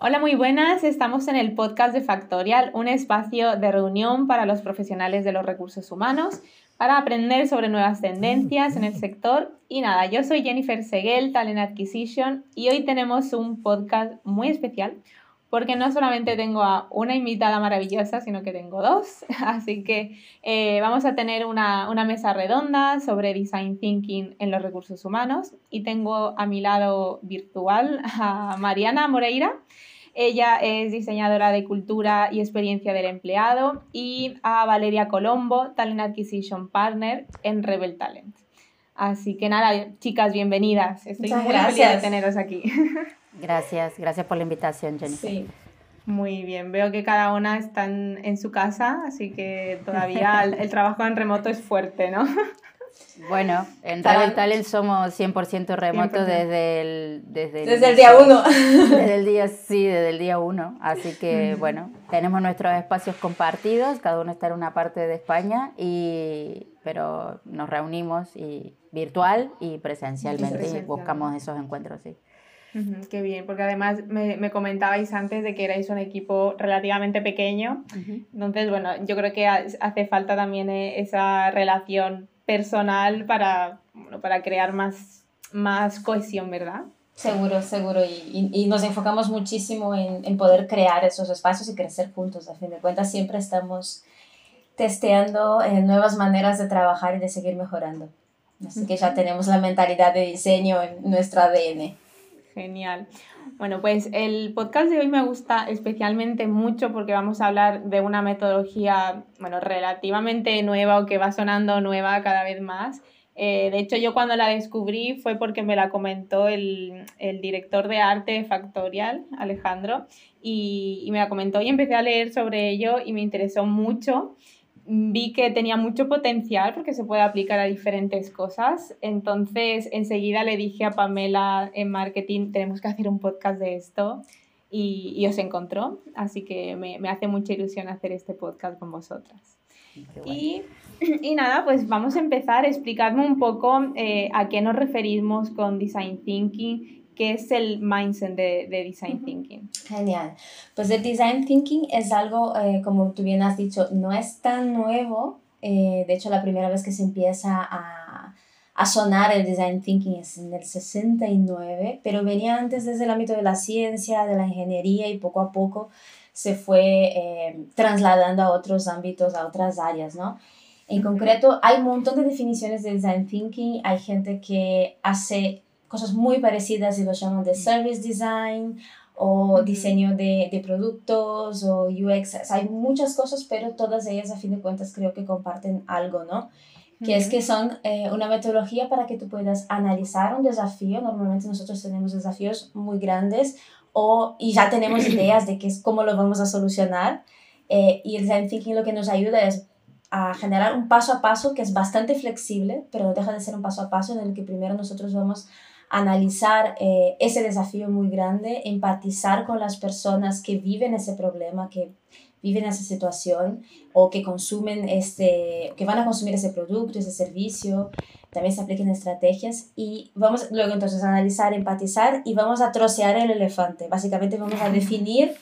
Hola, muy buenas. Estamos en el podcast de Factorial, un espacio de reunión para los profesionales de los recursos humanos para aprender sobre nuevas tendencias en el sector. Y nada, yo soy Jennifer Seguel, Talent Acquisition, y hoy tenemos un podcast muy especial porque no solamente tengo a una invitada maravillosa, sino que tengo dos. Así que eh, vamos a tener una, una, mesa redonda sobre Design Thinking en los recursos humanos y tengo a mi lado virtual a Mariana Moreira. Ella es diseñadora de cultura y experiencia del empleado y a Valeria Colombo, Talent Acquisition Partner en Rebel Talent. Así que nada, chicas, bienvenidas. Estoy muy feliz de teneros aquí. Gracias, gracias por la invitación, Jennifer. Sí. Muy bien, veo que cada una está en, su casa, así que todavía el trabajo en remoto es fuerte, ¿no? Bueno, en Rebel Talent somos 100% remoto desde el, desde el, día uno. Desde el día, sí, desde el día uno. Así que, bueno, tenemos nuestros espacios compartidos, cada uno está en una parte de España, y, pero nos reunimos y, virtual y presencialmente y buscamos esos encuentros, sí. Qué bien, porque además me, me, comentabais antes de que erais un equipo relativamente pequeño. Entonces, bueno, yo creo que hace falta también eh, esa relación personal para, para crear más, más cohesión, ¿verdad? Seguro, seguro. Y, y, nos enfocamos muchísimo en, en, poder crear esos espacios y crecer juntos. A fin de cuentas, siempre estamos testeando eh, nuevas maneras de trabajar y de seguir mejorando. Así que ya tenemos la mentalidad de diseño en nuestro ADN. Genial. Bueno, pues el podcast de hoy me gusta especialmente mucho porque vamos a hablar de una metodología, bueno, relativamente nueva o que va sonando nueva cada vez más. Eh, de hecho, yo cuando la descubrí fue porque me la comentó el, el director de arte Factorial, Alejandro, y, y me la comentó y empecé a leer sobre ello y me interesó mucho vi que tenía mucho potencial porque se puede aplicar a diferentes cosas. Entonces, enseguida le dije a Pamela en marketing, tenemos que hacer un podcast de esto y, y os encontró. Así que me, me, hace mucha ilusión hacer este podcast con vosotras. Y, y, nada, pues vamos a empezar. Explicadme un poco eh, a qué nos referimos con Design Thinking ¿Qué es el mindset de, de, Design Thinking? Genial. Pues el Design Thinking es algo, eh, como tú bien has dicho, no es tan nuevo. Eh, de hecho, la primera vez que se empieza a, a, sonar el Design Thinking es en el 69, pero venía antes desde el ámbito de la ciencia, de la ingeniería y poco a poco se fue eh, trasladando a otros ámbitos, a otras áreas, ¿no? En concreto, hay un montón de definiciones de Design Thinking. Hay gente que hace cosas muy parecidas y lo llaman de service design o diseño de, de, productos o UX. Hay muchas cosas, pero todas ellas a fin de cuentas creo que comparten algo, ¿no? Que es que son eh, una metodología para que tú puedas analizar un desafío. Normalmente nosotros tenemos desafíos muy grandes o, y ya tenemos ideas de qué es, cómo lo vamos a solucionar. Eh, y el design thinking lo que nos ayuda es a generar un paso a paso que es bastante flexible, pero no deja de ser un paso a paso en el que primero nosotros vamos analizar eh, ese desafío muy grande, empatizar con las personas que viven ese problema, que viven esa situación o que consumen este, que van a consumir ese producto, ese servicio, también se apliquen estrategias y vamos luego entonces a analizar, empatizar y vamos a trocear el elefante. Básicamente vamos a definir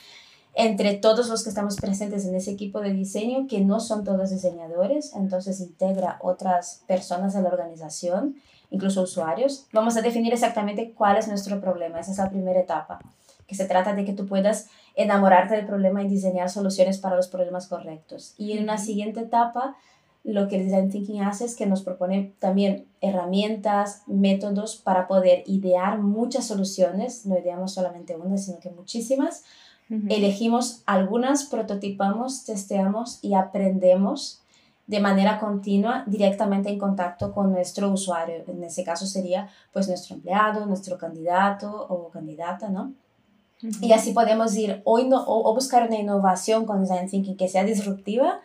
entre todos los que estamos presentes en ese equipo de diseño, que no son todos diseñadores, entonces integra otras personas de la organización incluso usuarios, vamos a definir exactamente cuál es nuestro problema. Esa es la primera etapa, que se trata de que tú puedas enamorarte del problema y diseñar soluciones para los problemas correctos. Y en una siguiente etapa, lo que el Design Thinking hace es que nos propone también herramientas, métodos para poder idear muchas soluciones, no ideamos solamente una, sino que muchísimas. Elegimos algunas, prototipamos, testeamos y aprendemos de manera continua directamente en contacto con nuestro usuario. En ese caso sería pues nuestro empleado, nuestro candidato o candidata, ¿no? Y así podemos ir o, o, buscar una innovación con Design Thinking que sea disruptiva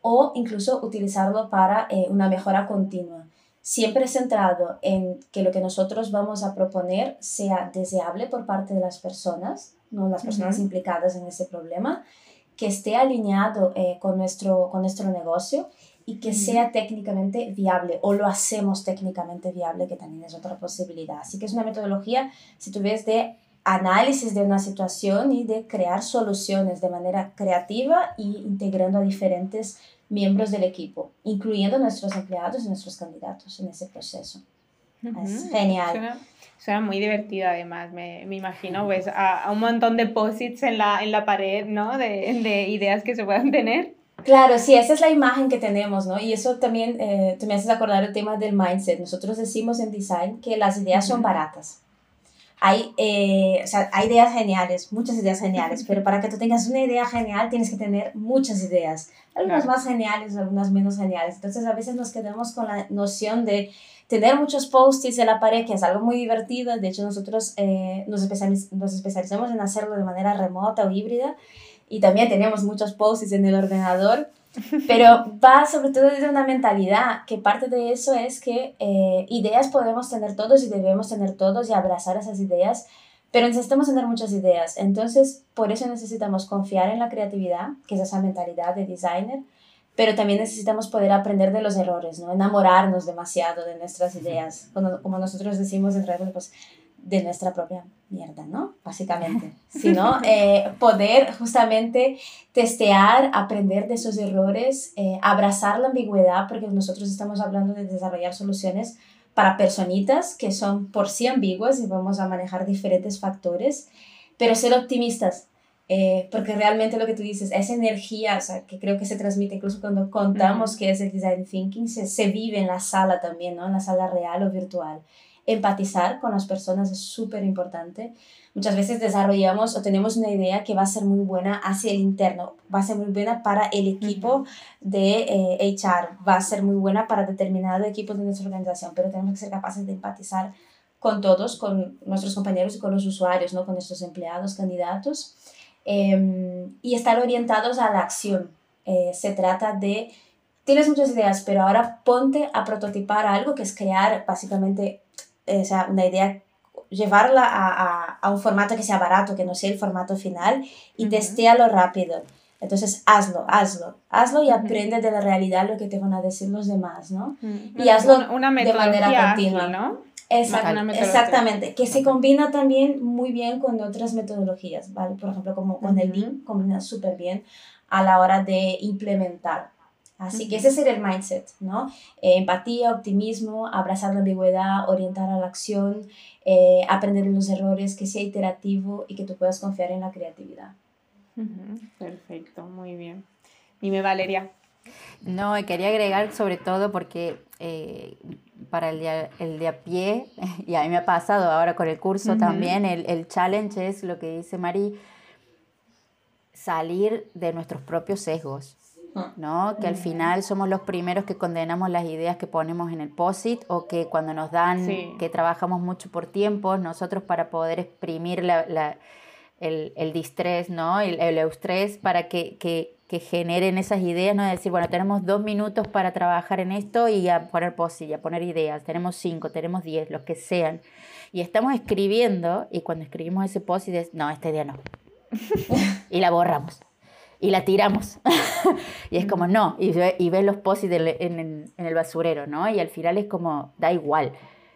o incluso utilizarlo para eh, una mejora continua. Siempre centrado en que lo que nosotros vamos a proponer sea deseable por parte de las personas, no las personas implicadas en ese problema, que esté alineado eh, con, nuestro, con nuestro negocio y que sea técnicamente viable o lo hacemos técnicamente viable, que también es otra posibilidad. Así que es una metodología, si tú ves, de análisis de una situación y de crear soluciones de manera creativa y integrando a diferentes miembros del equipo, incluyendo nuestros empleados y nuestros candidatos en ese proceso. Es genial. Suena, muy divertido además, me, me imagino pues a, un montón de posits en la, en la pared, ¿no? De, de ideas que se puedan tener. Claro, sí, esa es la imagen que tenemos, ¿no? Y eso también, eh, tú me haces acordar el tema del mindset. Nosotros decimos en design que las ideas son baratas. Hay, eh, o sea, hay ideas geniales, muchas ideas geniales, pero para que tú tengas una idea genial tienes que tener muchas ideas, algunas más geniales, algunas menos geniales. Entonces a veces nos quedamos con la noción de tener muchos post-its en la pared, que es algo muy divertido. De hecho, nosotros eh, nos, nos especializamos en hacerlo de manera remota o híbrida y también tenemos muchos posts en el ordenador, pero va sobre todo de una mentalidad, que parte de eso es que eh, ideas podemos tener todos y debemos tener todos y abrazar esas ideas, pero necesitamos tener muchas ideas. Entonces, por eso necesitamos confiar en la creatividad, que es esa mentalidad de designer, pero también necesitamos poder aprender de los errores, no enamorarnos demasiado de nuestras ideas. Como, como nosotros decimos en redes, pues de nuestra propia mierda, ¿no? Básicamente, sino eh, poder justamente testear, aprender de esos errores, eh, abrazar la ambigüedad, porque nosotros estamos hablando de desarrollar soluciones para personitas que son por sí ambiguas y vamos a manejar diferentes factores, pero ser optimistas, eh, porque realmente lo que tú dices, esa energía, o sea, que creo que se transmite incluso cuando contamos que es el design thinking, se, se vive en la sala también, ¿no? En la sala real o virtual empatizar con las personas es súper importante. Muchas veces desarrollamos o tenemos una idea que va a ser muy buena hacia el interno, va a ser muy buena para el equipo de HR, eh, va a ser muy buena para determinado equipo de nuestra organización, pero tenemos que ser capaces de empatizar con todos, con nuestros compañeros y con los usuarios, ¿no? con nuestros empleados, candidatos, em, y estar orientados a la acción. Eh, se trata de tienes muchas ideas, pero ahora ponte a prototipar algo que es crear básicamente eh, o sea, una idea, llevarla a, a, a, un formato que sea barato, que no sea el formato final, y uh rápido. Entonces, hazlo, hazlo, hazlo y aprende de la realidad lo que te van a decir los demás, ¿no? Y hazlo una, de manera continua. ¿no? Exactamente, que se combina también muy bien con otras metodologías, ¿vale? Por ejemplo, como con el Lean, combina súper bien a la hora de implementar. Así que ese sería el mindset, ¿no? Eh, empatía, optimismo, abrazar la ambigüedad, orientar a la acción, eh, aprender de los errores, que sea iterativo y que tú puedas confiar en la creatividad. Perfecto, muy bien. Dime, Valeria. No, quería agregar sobre todo porque eh, para el de, el de a pie, y a mí me ha pasado ahora con el curso también, el, el challenge es lo que dice Mari, salir de nuestros propios sesgos. ¿no? Que al final somos los primeros que condenamos las ideas que ponemos en el POSIT o que cuando nos dan, que trabajamos mucho por tiempo, nosotros para poder exprimir la, el, el distrés, ¿no? El, el eustrés para que, que, que, generen esas ideas, ¿no? decir, bueno, tenemos dos minutos para trabajar en esto y a poner POSIT, a poner ideas, tenemos cinco, tenemos diez, los que sean. Y estamos escribiendo y cuando escribimos ese POSIT es, no, esta idea no. y la borramos y la tiramos. y es como, no, y, y ves los posis en, en, el basurero, ¿no? Y al final es como, da igual.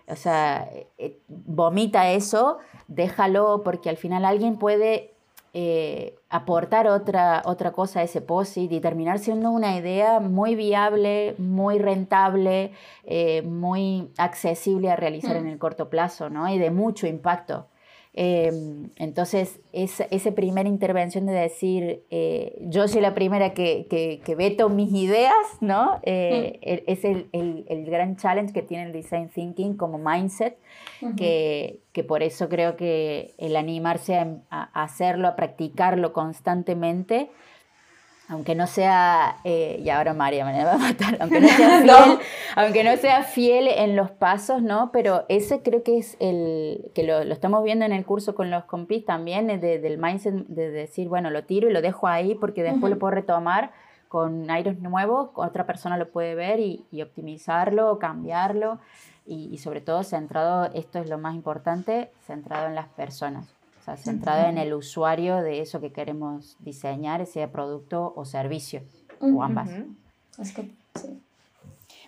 O sea, eh, vomita eso, déjalo, porque al final alguien puede eh, aportar otra, otra cosa a ese posit y terminar siendo una idea muy viable, muy rentable, eh, muy accesible a realizar mm. en el corto plazo, ¿no? Y de mucho impacto. Em, entonces, esa, esa, primera intervención de decir, eh, yo soy la primera que, que, veto mis ideas, ¿no? Eh, mm. es el, el, el, gran challenge que tiene el design thinking como mindset, que, que, por eso creo que el animarse a hacerlo, a practicarlo constantemente, aunque no sea, eh, y ahora María me va a matar, aunque no sea fiel, aunque no sea fiel en los pasos, ¿no? Pero ese creo que es el, que lo, lo estamos viendo en el curso con los compis también, de, del mindset de decir, bueno, lo tiro y lo dejo ahí porque después lo puedo retomar con aires nuevos, otra persona lo puede ver y, y optimizarlo, cambiarlo y, y sobre todo centrado, esto es lo más importante, centrado en las personas centrado en el usuario de eso que queremos diseñar, sea producto o servicio, o ambas. Es que, sí.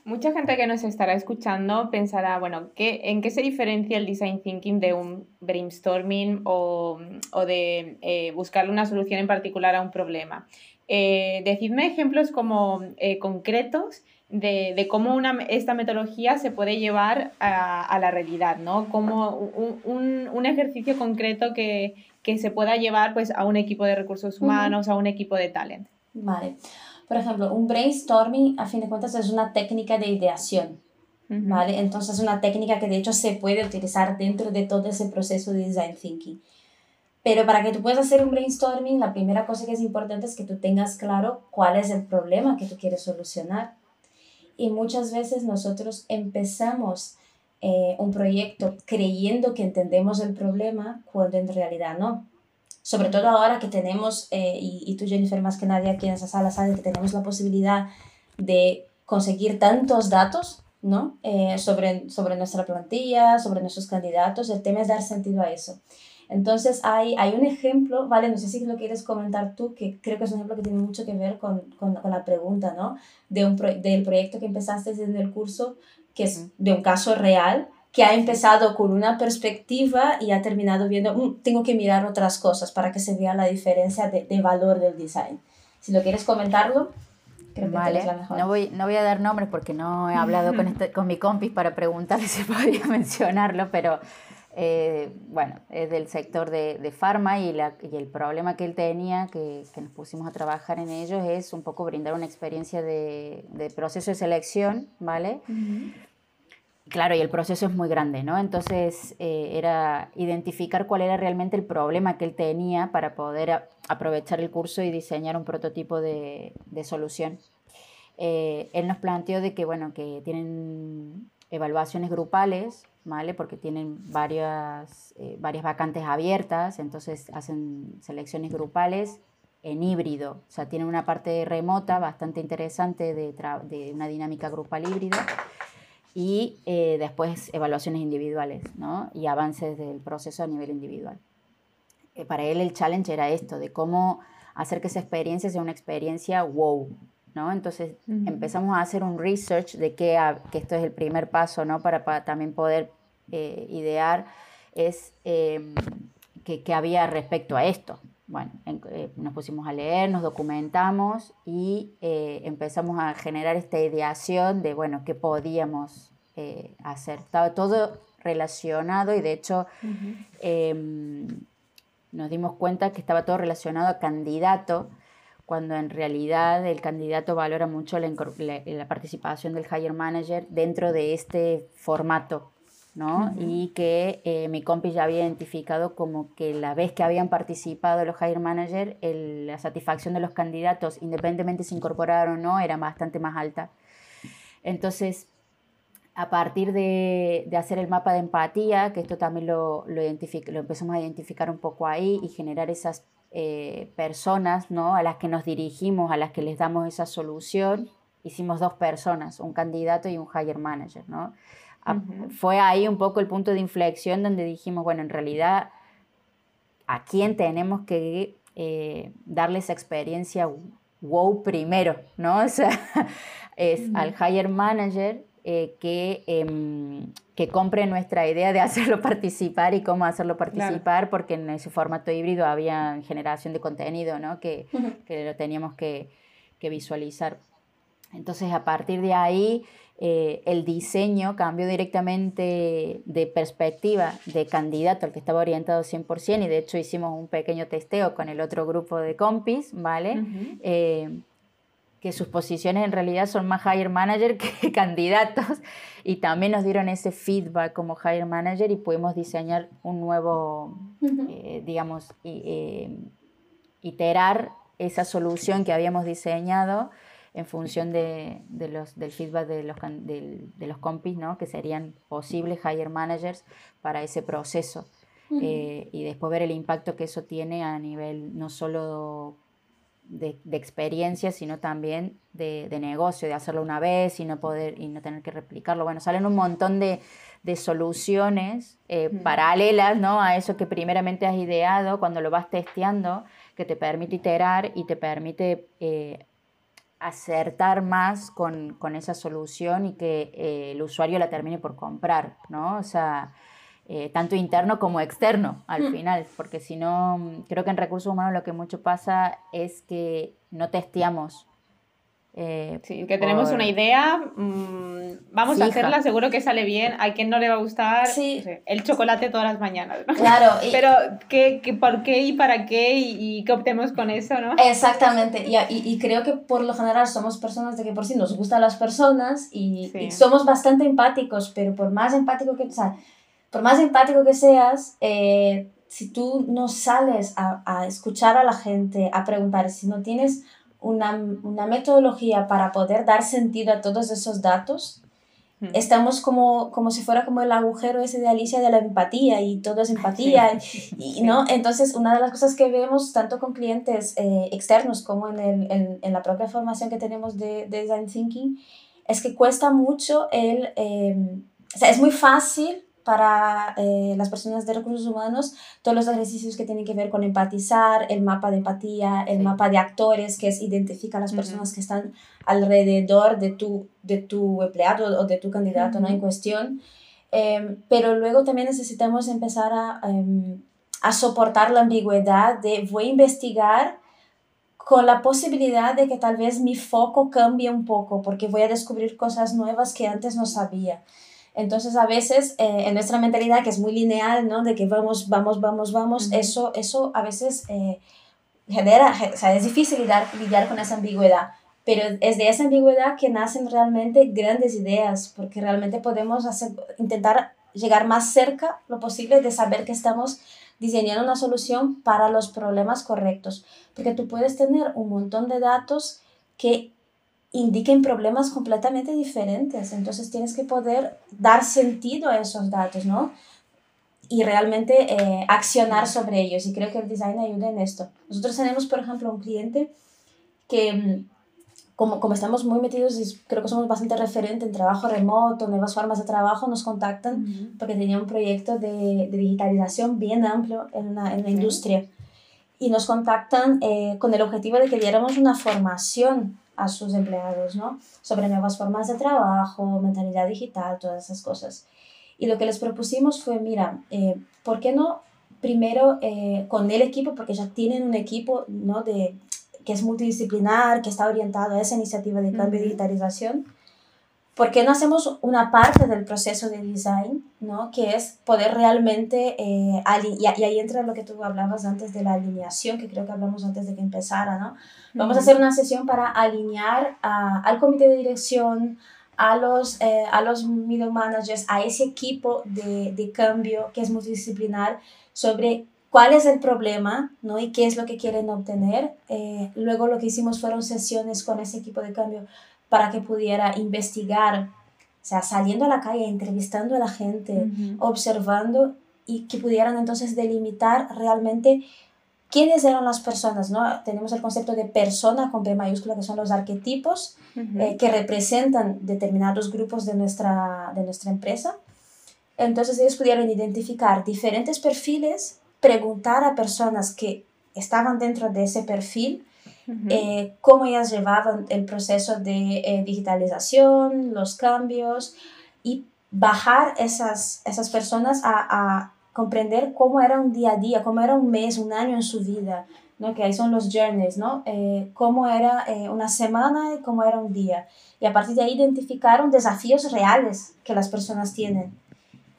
Mucha gente que nos estará escuchando pensará, bueno, ¿qué, ¿en qué se diferencia el design thinking de un brainstorming o, o de eh, buscar una solución en particular a un problema? Eh, decidme ejemplos como eh, concretos de, de, cómo una, esta metodología se puede llevar a, a la realidad, ¿no? Como un, un, un ejercicio concreto que, que, se pueda llevar pues, a un equipo de recursos humanos, uh -huh. a un equipo de talent. Vale. Por ejemplo, un brainstorming, a fin de cuentas, es una técnica de ideación, uh -huh. ¿vale? Entonces, es una técnica que de hecho se puede utilizar dentro de todo ese proceso de design thinking. Pero para que tú puedas hacer un brainstorming, la primera cosa que es importante es que tú tengas claro cuál es el problema que tú quieres solucionar. Y muchas veces nosotros empezamos eh, un proyecto creyendo que entendemos el problema cuando en realidad no sobre todo ahora que tenemos, eh, y, y, tú Jennifer más que nadie aquí en esa sala sabes que tenemos la posibilidad de conseguir tantos datos ¿no? Eh, sobre, sobre nuestra plantilla, sobre nuestros candidatos, el tema es dar sentido a eso. Entonces hay, hay un ejemplo, ¿vale? No sé si lo quieres comentar tú, que creo que es un ejemplo que tiene mucho que ver con, con, con la pregunta, ¿no? De un pro, del proyecto que empezaste en el curso, que es de un caso real, que ha empezado con una perspectiva y ha terminado viendo, mmm, tengo que mirar otras cosas para que se vea la diferencia de, de valor del design. Si lo quieres comentarlo, creo que vale. mejor. No voy, no voy a dar nombres porque no he hablado con, este, con mi compis para preguntarle si podría mencionarlo, pero eh, bueno, es del sector de, de farma y, la, y el problema que él tenía, que, que, nos pusimos a trabajar en ellos, es un poco brindar una experiencia de, de proceso de selección, ¿vale? Uh -huh Claro, y el proceso es muy grande, ¿no? Entonces eh, era identificar cuál era realmente el problema que él tenía para poder a, aprovechar el curso y diseñar un prototipo de, de solución. Eh, él nos planteó de que, bueno, que tienen evaluaciones grupales, ¿vale? Porque tienen varias, eh, varias vacantes abiertas, entonces hacen selecciones grupales en híbrido, o sea, tienen una parte remota bastante interesante de, de una dinámica grupal híbrida y eh, después evaluaciones individuales ¿no? y avances del proceso a nivel individual. Eh, para él el challenge era esto, de cómo hacer que esa experiencia sea una experiencia wow. ¿No? Entonces uh -huh. empezamos a hacer un research de que, que esto es el primer paso ¿no? para, para también poder eh, idear, es eh, que, que había respecto a esto. Bueno, en, eh, nos pusimos a leer, nos documentamos y eh, empezamos a generar esta ideación de, bueno, qué podíamos hacer. Estaba todo relacionado y de hecho uh -huh. nos dimos cuenta que estaba todo relacionado a candidato, cuando en realidad el candidato valora mucho la, la, la participación del hire manager dentro de este formato ¿no? Uh -huh. Y que eh, mi compi ya había identificado como que la vez que habían participado los hire managers, el, la satisfacción de los candidatos, independientemente si incorporaron o no, era bastante más alta. Entonces, a partir de, de, hacer el mapa de empatía, que esto también lo, lo, lo empezamos a identificar un poco ahí y generar esas eh, personas ¿no? a las que nos dirigimos, a las que les damos esa solución, hicimos dos personas, un candidato y un hire manager, ¿no? Uh -huh. Fue ahí un poco el punto de inflexión donde dijimos, bueno, en realidad, ¿a quién tenemos que eh, darle esa experiencia wow primero? ¿no? O sea, es uh -huh. al hire manager eh, que, eh, que compre nuestra idea de hacerlo participar y cómo hacerlo participar, claro. porque en ese formato híbrido había generación de contenido, ¿no? Que, uh -huh. que lo teníamos que, que visualizar. Entonces, a partir de ahí, eh, el diseño cambió directamente de perspectiva de candidato al que estaba orientado 100% y de hecho hicimos un pequeño testeo con el otro grupo de compis, ¿vale? Uh -huh. Que sus posiciones en realidad son más hire manager que candidatos y también nos dieron ese feedback como hire manager y pudimos diseñar un nuevo, uh -huh. eh, digamos, eh, iterar esa solución que habíamos diseñado en función de, de los, del feedback de los, de, de los compis, ¿no? que serían posibles hire managers para ese proceso. Uh -huh. eh, y después ver el impacto que eso tiene a nivel no solo de, de experiencia, sino también de, de, negocio, de hacerlo una vez y no poder y no tener que replicarlo. Bueno, salen un montón de, de soluciones eh, uh -huh. paralelas ¿no? a eso que primeramente has ideado cuando lo vas testeando, que te permite iterar y te permite eh, acertar más con, esa solución y que eh, el usuario la termine por comprar, ¿no? O sea, eh, tanto interno como externo al mm. final, porque si no, creo que en recursos humanos lo que mucho pasa es que no testeamos eh, sí, que tenemos una idea, mm, vamos a hacerla, seguro que sale bien. A quien no le va a gustar el chocolate todas las mañanas. Claro. Pero, ¿qué, qué, ¿por qué y para qué? Y, qué optemos con eso, ¿no? Exactamente. Y, y, creo que por lo general somos personas de que por sí nos gustan las personas y, somos bastante empáticos, pero por más empático que, o por más empático que seas, eh, si tú no sales a, a escuchar a la gente, a preguntar, si no tienes una, una, metodología para poder dar sentido a todos esos datos, hmm. estamos como, como si fuera como el agujero ese de Alicia de la empatía y todo es empatía, y, ¿no? Entonces, una de las cosas que vemos tanto con clientes eh, externos como en, el, en, en, la propia formación que tenemos de, de Design Thinking es que cuesta mucho el... Eh, o sea, es muy fácil para eh, las personas de recursos humanos todos los ejercicios que tienen que ver con empatizar, el mapa de empatía, el mapa de actores, que es identificar a las personas que están alrededor de tu, de tu empleado o de tu candidato ¿no? en cuestión. Em, pero luego también necesitamos empezar a, em, a soportar la ambigüedad de voy a investigar con la posibilidad de que tal vez mi foco cambie un poco porque voy a descubrir cosas nuevas que antes no sabía. Entonces, a veces eh, en nuestra mentalidad, que es muy lineal, ¿no? De que vamos, vamos, vamos, vamos, eso, eso a veces eh, genera, o sea, es difícil lidiar, lidiar con esa ambigüedad. Pero es de esa ambigüedad que nacen realmente grandes ideas, porque realmente podemos hacer, intentar llegar más cerca lo posible de saber que estamos diseñando una solución para los problemas correctos. Porque tú puedes tener un montón de datos que indiquen problemas completamente diferentes. Entonces tienes que poder dar sentido a esos datos, ¿no? Y realmente eh, accionar sobre ellos. Y creo que el design ayuda en esto. Nosotros tenemos, por ejemplo, un cliente que, mm, como, como estamos muy metidos y creo que somos bastante referentes en trabajo remoto, nuevas formas de trabajo, nos contactan porque tenía un proyecto de, de digitalización bien amplio en una, en la industria. Y nos contactan eh, con el objetivo de que diéramos una formación a sus empleados, ¿no? Sobre nuevas formas de trabajo, mentalidad digital, todas esas cosas. Y lo que les propusimos fue, mira, eh, ¿por qué no primero eh, con el equipo, porque ya tienen un equipo, ¿no? De, que es multidisciplinar, que está orientado a esa iniciativa de cambio y digitalización, ¿por qué no hacemos una parte del proceso de design, ¿no? que es poder realmente, eh, y, ahí entra lo que tú hablabas antes de la alineación, que creo que hablamos antes de que empezara, ¿no? Vamos a hacer una sesión para alinear al comité de dirección, a los, eh, a los middle managers, a ese equipo de, de cambio que es multidisciplinar sobre cuál es el problema ¿no? y qué es lo que quieren obtener. Eh, luego lo que hicimos fueron sesiones con ese equipo de cambio para que pudiera investigar, o sea, saliendo a la calle, entrevistando a la gente, observando y que pudieran entonces delimitar realmente quiénes eran las personas, ¿no? Tenemos el concepto de persona con P mayúscula, que son los arquetipos eh, que representan determinados grupos de nuestra, de nuestra empresa. Entonces ellos pudieron identificar diferentes perfiles, preguntar a personas que estaban dentro de ese perfil eh, cómo ellas llevaban el proceso de eh, digitalización, los cambios y bajar esas, esas personas a, a, comprender cómo era un día a día, cómo era un mes, un año en su vida, ¿no? que ahí son los journeys, ¿no? Eh, cómo era una semana y cómo era un día. Y a partir de ahí identificaron desafíos reales que las personas tienen.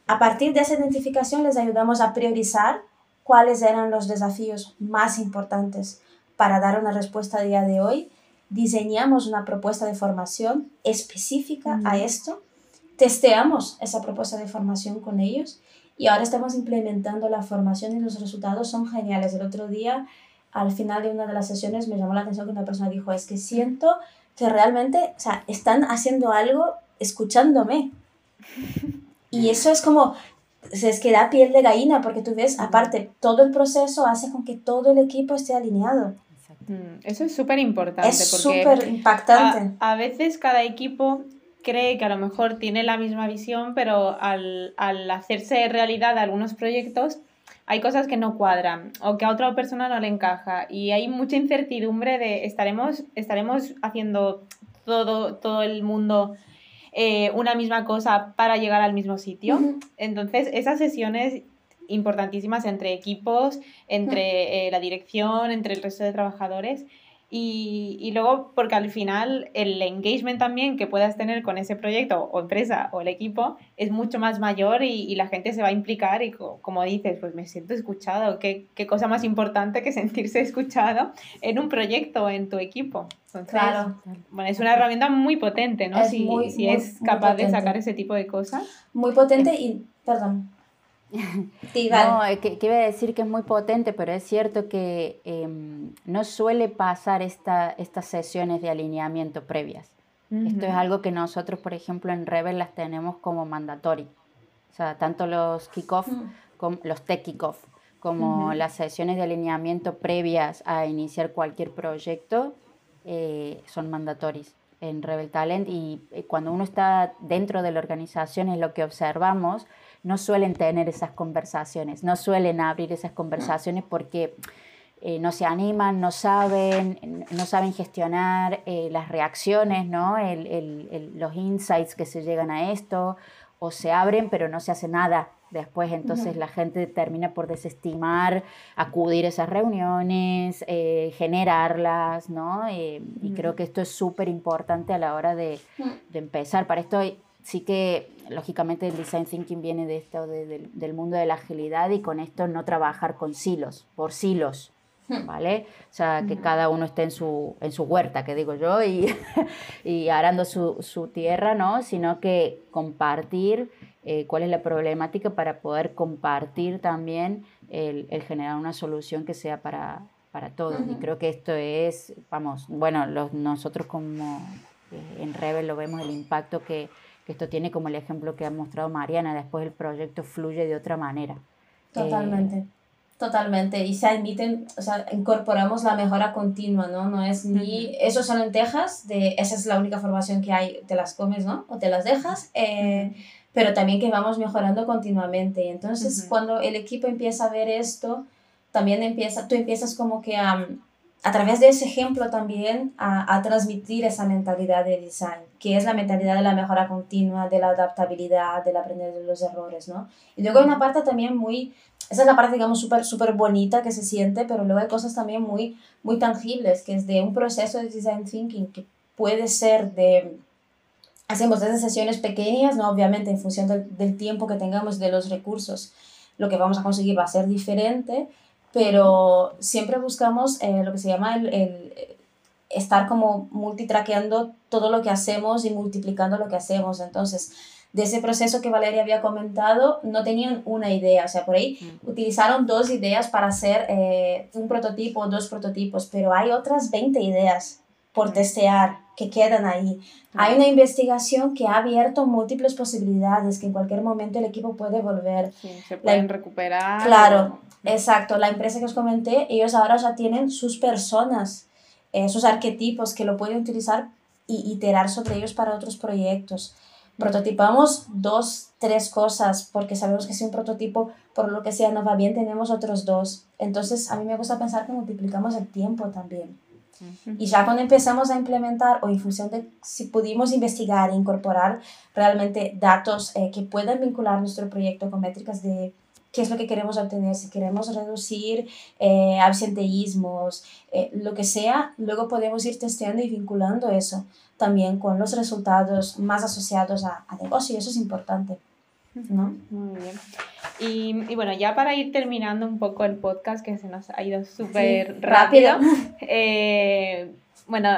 A partir de esa identificación les ayudamos a priorizar cuáles eran los desafíos más importantes para dar una respuesta a día de hoy, diseñamos una propuesta de formación específica a esto, testeamos esa propuesta de formación con ellos y ahora estamos implementando la formación y los resultados son geniales. El otro día, al final de una de las sesiones, me llamó la atención que una persona dijo, es que siento que realmente, o sea, están haciendo algo escuchándome. Y eso es como, es que da piel de gallina porque tú ves, aparte, todo el proceso hace con que todo el equipo esté alineado. Mm, eso es súper importante. Es súper impactante. A, veces cada equipo cree que a lo mejor tiene la misma visión, pero al, al hacerse realidad algunos proyectos, hay cosas que no cuadran o que a otra persona no le encaja y hay mucha incertidumbre de estaremos, estaremos haciendo todo, todo el mundo eh, una misma cosa para llegar al mismo sitio. Entonces, esas sesiones importantísimas entre equipos, entre eh, la dirección, entre el resto de trabajadores. Y, y, luego, porque al final el engagement también que puedas tener con ese proyecto o empresa o el equipo es mucho más mayor y, y la gente se va a implicar y como dices, pues me siento escuchado. ¿Qué, ¿Qué, cosa más importante que sentirse escuchado en un proyecto, en tu equipo? claro. Bueno, es una herramienta muy potente, ¿no? si, si es capaz de sacar ese tipo de cosas. Muy potente y, perdón, no, que, que, iba a decir que es muy potente, pero es cierto que em, no suele pasar esta, estas sesiones de alineamiento previas. Esto es algo que nosotros, por ejemplo, en Rebel las tenemos como mandatory. O sea, tanto los kickoff, como los tech kickoff, como las sesiones de alineamiento previas a iniciar cualquier proyecto, eh, son mandatorios en Rebel Talent. Y eh, cuando uno está dentro de la organización, es lo que observamos no suelen tener esas conversaciones, no suelen abrir esas conversaciones porque eh, no se animan, no saben, no saben gestionar eh, las reacciones, ¿no? los insights que se llegan a esto, o se abren pero no se hace nada después, entonces la gente termina por desestimar acudir a esas reuniones, eh, generarlas, ¿no? y creo que esto es súper importante a la hora de, de empezar. Para esto sí que lógicamente el design thinking viene de esto del mundo de la agilidad y con esto no trabajar con silos, por silos, hmm. ¿vale? O sea, que cada uno esté en su, en su huerta, que digo yo, y, y arando su, su, tierra, ¿no? Sino que compartir eh, cuál es la problemática para poder compartir también el, el generar una solución que sea para, para todos. Y creo que esto es, vamos, bueno, los, nosotros como eh, en Rebel lo vemos el impacto que esto tiene como el ejemplo que ha mostrado Mariana, después el proyecto fluye de otra manera. Totalmente. Totalmente, y se admiten, o sea, incorporamos la mejora continua, ¿no? No es ni, eso son lentejas, de, esa es la única formación que hay, te las comes, ¿no? O te las dejas, eh, pero también que vamos mejorando continuamente. Y entonces, cuando el equipo empieza a ver esto, también empieza, tú empiezas como que a, a través de ese ejemplo también a, a, transmitir esa mentalidad de design, que es la mentalidad de la mejora continua, de la adaptabilidad, del aprender de los errores, ¿no? Y luego hay una parte también muy, esa es la parte, digamos, súper súper bonita que se siente, pero luego hay cosas también muy, muy tangibles, que es de un proceso de design thinking que puede ser de, hacemos desde sesiones pequeñas, ¿no? Obviamente en función del, del tiempo que tengamos, de los recursos, lo que vamos a conseguir va a ser diferente, pero siempre buscamos eh, lo que se llama el, el estar como multitraqueando todo lo que hacemos y multiplicando lo que hacemos. Entonces, de ese proceso que Valeria había comentado, no tenían una idea, o sea, por ahí mm. utilizaron dos ideas para hacer eh, un prototipo o dos prototipos, pero hay otras 20 ideas por testear que quedan ahí. Hay una investigación que ha abierto múltiples posibilidades que en cualquier momento el equipo puede volver. Sí, se pueden recuperar. Claro, Exacto, la empresa que os comenté, ellos ahora ya tienen sus personas, eh, sus arquetipos que lo pueden utilizar y iterar sobre ellos para otros proyectos. Prototipamos dos, tres cosas, porque sabemos que si un prototipo, por lo que sea, no va bien, tenemos otros dos. Entonces, a mí me gusta pensar que multiplicamos el tiempo también. Y ya cuando empezamos a implementar, o en función de si pudimos investigar e incorporar realmente datos eh, que puedan vincular nuestro proyecto con métricas de qué es lo que queremos obtener, si queremos reducir eh, absenteísmos, eh, lo que sea, luego podemos ir testeando y vinculando eso también con los resultados más asociados a, a negocio, y eso es importante. ¿no? Muy bien. Y, y, bueno, ya para ir terminando un poco el podcast, que se nos ha ido súper rápido, eh, bueno,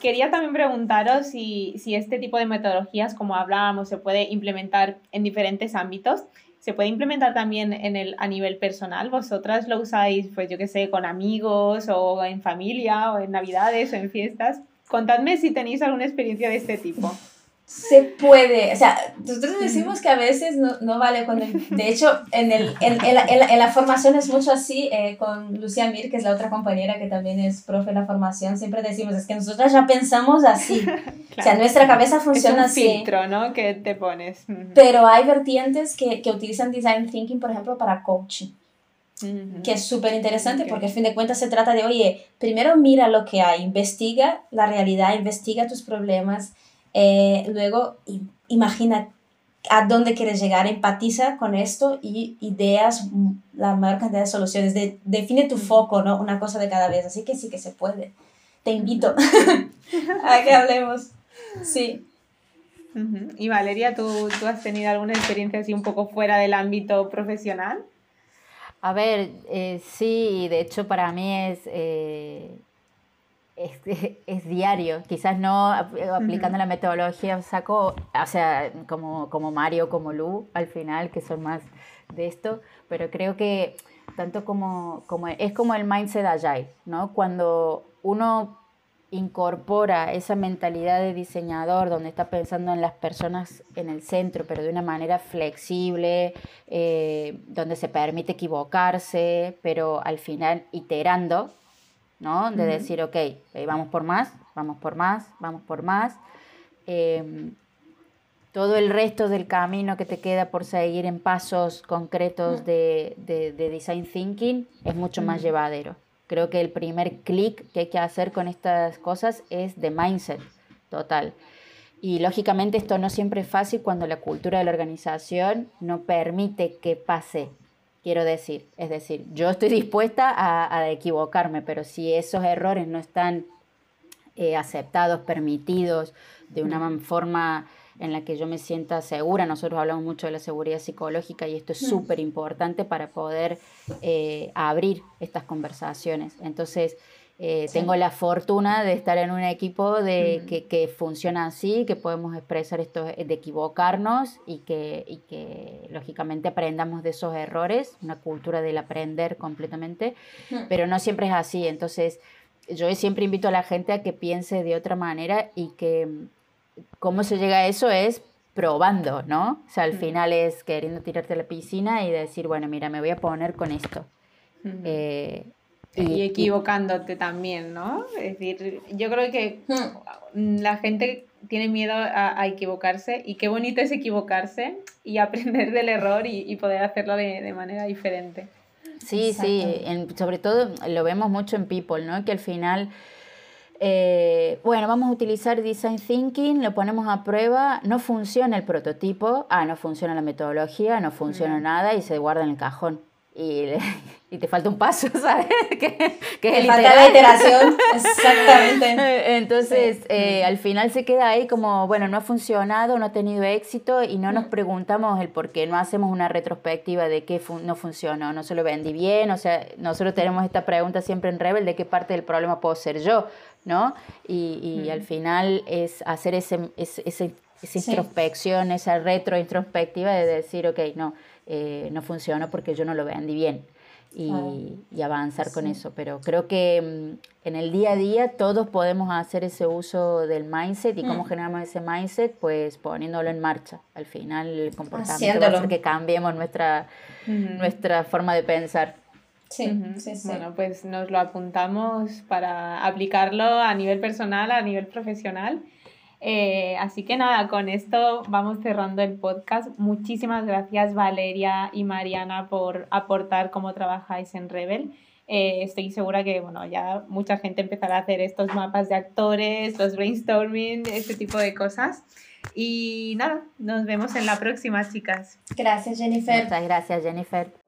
quería también preguntaros si, si este tipo de metodologías, como hablábamos, se puede implementar en diferentes ámbitos se puede implementar también en el, a nivel personal. Vosotras lo usáis, pues yo qué sé, con amigos o en familia o en navidades o en fiestas. Contadme si tenéis alguna experiencia de este tipo se puede, o sea, nosotros decimos que a veces no, no vale cuando, de hecho, en, el, en, en, la, en, la, formación es mucho así, eh, con Lucía Mir, que es la otra compañera que también es profe en la formación, siempre decimos, es que nosotros ya pensamos así, o sea, nuestra cabeza funciona es un filtro, ¿no? Que te pones. Pero hay vertientes que, que utilizan Design Thinking, por ejemplo, para coaching. que es súper interesante porque al fin de cuentas se trata de, oye, primero mira lo que hay, investiga la realidad, investiga tus problemas, eh, luego imagina a dónde quieres llegar, empatiza con esto y ideas la mayor cantidad de soluciones, de, define tu foco, ¿no? Una cosa de cada vez, así que sí que se puede. Te invito a que hablemos. Sí. Y Valeria, ¿tú, ¿tú has tenido alguna experiencia así un poco fuera del ámbito profesional? A ver, eh, sí, de hecho para mí es, eh, es, diario, quizás no aplicando la metodología saco, o sea, como, como Mario, como Lu, al final, que son más de esto, pero creo que tanto como, como es como el mindset agile, ¿no? Cuando uno incorpora esa mentalidad de diseñador donde está pensando en las personas en el centro, pero de una manera flexible, eh, donde se permite equivocarse, pero al final iterando, ¿no? De decir, ok, eh, vamos por más, vamos por más, vamos por más. Em, todo el resto del camino que te queda por seguir en pasos concretos de, design thinking es mucho más llevadero. Creo que el primer clic que hay que hacer con estas cosas es de mindset total. Y lógicamente esto no siempre es fácil cuando la cultura de la organización no permite que pase. Quiero decir, es decir, yo estoy dispuesta a, equivocarme, pero si esos errores no están eh, aceptados, permitidos, de una forma en la que yo me sienta segura. Nosotros hablamos mucho de la seguridad psicológica y esto es súper importante para poder eh, abrir estas conversaciones. Entonces, eh, tengo la fortuna de estar en un equipo de, que, que, funciona así, que podemos expresar esto de equivocarnos y que, y que lógicamente aprendamos de esos errores, una cultura del aprender completamente, pero no siempre es así. Entonces, yo siempre invito a la gente a que piense de otra manera y que cómo se llega a eso es probando, ¿no? O sea, al final es queriendo tirarte a la piscina y decir, bueno, mira, me voy a poner con esto. Eh, y, equivocándote también, ¿no? Es decir, yo creo que la gente tiene miedo a, equivocarse y qué bonito es equivocarse y aprender del error y, poder hacerlo de, manera diferente. Sí, sí, sobre todo lo vemos mucho en People, ¿no? Que al final eh, bueno, vamos a utilizar Design Thinking, lo ponemos a prueba, no funciona el prototipo, ah, no funciona la metodología, no funciona mm. nada y se guarda en el cajón. Y, y te falta un paso, ¿sabes? que, que es falta la iteración, exactamente. Entonces, eh, al final se queda ahí como, bueno, no ha funcionado, no ha tenido éxito y no nos preguntamos el por qué, no hacemos una retrospectiva de qué no funcionó, no se lo vendí bien, o sea, nosotros tenemos esta pregunta siempre en Rebel de qué parte del problema puedo ser yo, ¿no? Y, y al final es hacer ese, ese, esa introspección, esa retrointrospectiva de decir, ok, no, eh, no funciona porque yo no lo vendí bien. Y, y avanzar con eso. Pero creo que mm, en el día a día todos podemos hacer ese uso del mindset y cómo mm. generamos ese mindset, pues poniéndolo en marcha. Al final el comportamiento va a hacer que cambiemos nuestra, nuestra forma de pensar. Sí, sí, sí. Bueno, pues nos lo apuntamos para aplicarlo a nivel personal, a nivel profesional. Eh, así que nada, con esto vamos cerrando el podcast. Muchísimas gracias Valeria y Mariana por aportar cómo trabajáis en Rebel. Eh, estoy segura que bueno, ya mucha gente empezará a hacer estos mapas de actores, los brainstorming, este tipo de cosas. Y nada, nos vemos en la próxima, chicas. Gracias, Jennifer. Muchas gracias, Jennifer.